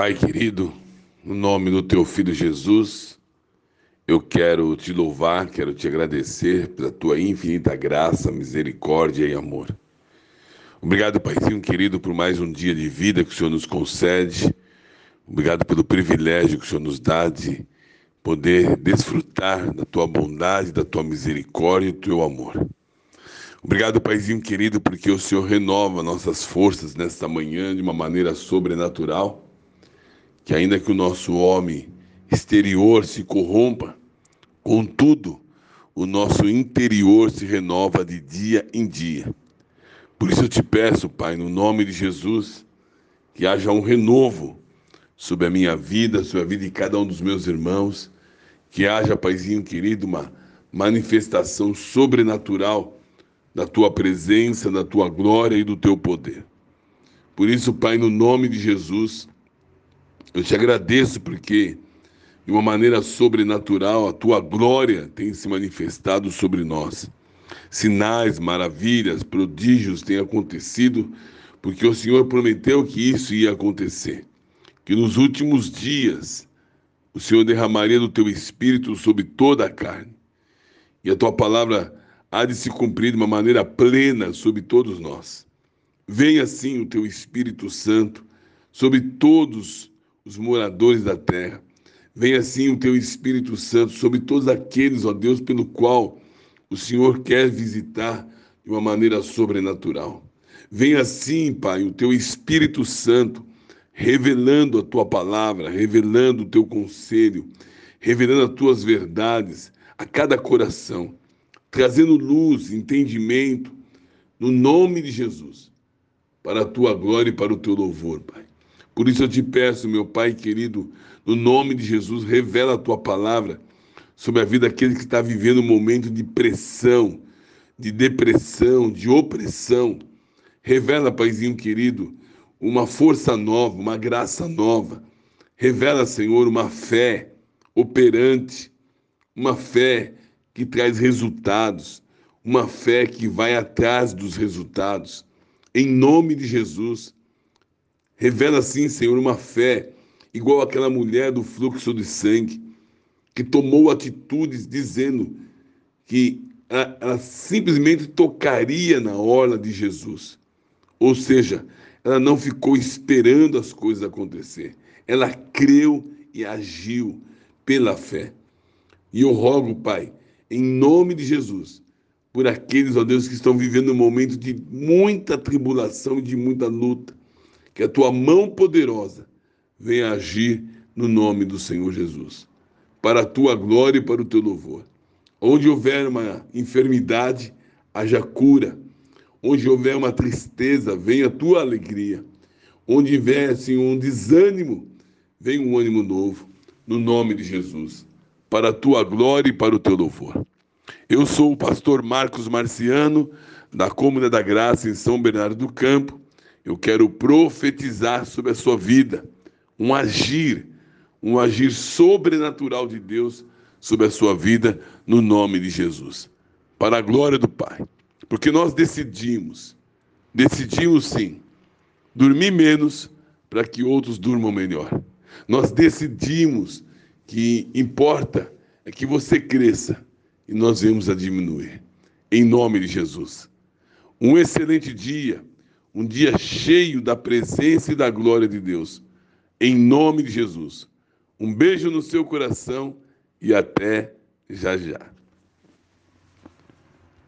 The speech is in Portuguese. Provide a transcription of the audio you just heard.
Pai querido, no nome do teu filho Jesus, eu quero te louvar, quero te agradecer pela tua infinita graça, misericórdia e amor. Obrigado, Paizinho querido, por mais um dia de vida que o Senhor nos concede. Obrigado pelo privilégio que o Senhor nos dá de poder desfrutar da tua bondade, da tua misericórdia e do teu amor. Obrigado, Paizinho querido, porque o Senhor renova nossas forças nesta manhã de uma maneira sobrenatural. Que ainda que o nosso homem exterior se corrompa, contudo, o nosso interior se renova de dia em dia. Por isso eu te peço, Pai, no nome de Jesus, que haja um renovo sobre a minha vida, sobre a vida de cada um dos meus irmãos, que haja, Paizinho querido, uma manifestação sobrenatural da tua presença, da tua glória e do teu poder. Por isso, Pai, no nome de Jesus, eu te agradeço porque, de uma maneira sobrenatural, a tua glória tem se manifestado sobre nós. Sinais, maravilhas, prodígios têm acontecido, porque o Senhor prometeu que isso ia acontecer. Que nos últimos dias o Senhor derramaria do teu espírito sobre toda a carne. E a tua palavra há de se cumprir de uma maneira plena sobre todos nós. Venha assim o teu Espírito Santo sobre todos os moradores da terra. Venha assim o teu Espírito Santo sobre todos aqueles, ó Deus, pelo qual o Senhor quer visitar de uma maneira sobrenatural. Venha assim, Pai, o teu Espírito Santo revelando a tua palavra, revelando o teu conselho, revelando as tuas verdades a cada coração trazendo luz, entendimento, no nome de Jesus, para a tua glória e para o teu louvor, Pai. Por isso eu te peço, meu Pai querido, no nome de Jesus, revela a tua palavra sobre a vida daquele que está vivendo um momento de pressão, de depressão, de opressão. Revela, Paizinho querido, uma força nova, uma graça nova. Revela, Senhor, uma fé operante, uma fé que traz resultados, uma fé que vai atrás dos resultados. Em nome de Jesus, revela assim, Senhor, uma fé igual aquela mulher do fluxo de sangue, que tomou atitudes dizendo que ela, ela simplesmente tocaria na orla de Jesus. Ou seja, ela não ficou esperando as coisas acontecer. Ela creu e agiu pela fé. E eu rogo, Pai, em nome de Jesus, por aqueles, ó Deus, que estão vivendo um momento de muita tribulação e de muita luta. Que a tua mão poderosa venha agir no nome do Senhor Jesus, para a tua glória e para o teu louvor. Onde houver uma enfermidade, haja cura. Onde houver uma tristeza, venha a tua alegria. Onde houver assim, um desânimo, venha um ânimo novo, no nome de Jesus para a tua glória e para o teu louvor. Eu sou o pastor Marcos Marciano, da Cômoda da Graça, em São Bernardo do Campo. Eu quero profetizar sobre a sua vida, um agir, um agir sobrenatural de Deus sobre a sua vida, no nome de Jesus. Para a glória do Pai. Porque nós decidimos, decidimos sim, dormir menos para que outros durmam melhor. Nós decidimos que importa é que você cresça e nós vamos a diminuir. Em nome de Jesus. Um excelente dia, um dia cheio da presença e da glória de Deus. Em nome de Jesus. Um beijo no seu coração e até já já.